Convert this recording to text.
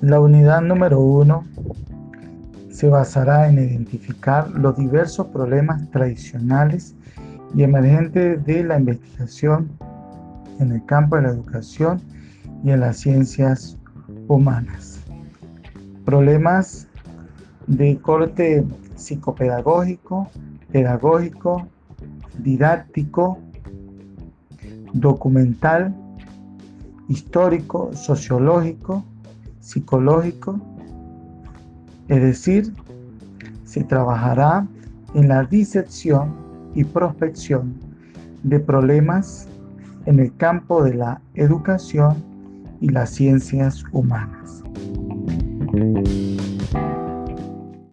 La unidad número uno se basará en identificar los diversos problemas tradicionales y emergentes de la investigación en el campo de la educación y en las ciencias humanas. Problemas de corte psicopedagógico, pedagógico, didáctico, documental, histórico, sociológico, psicológico, es decir, se trabajará en la disección y prospección de problemas en el campo de la educación y las ciencias humanas.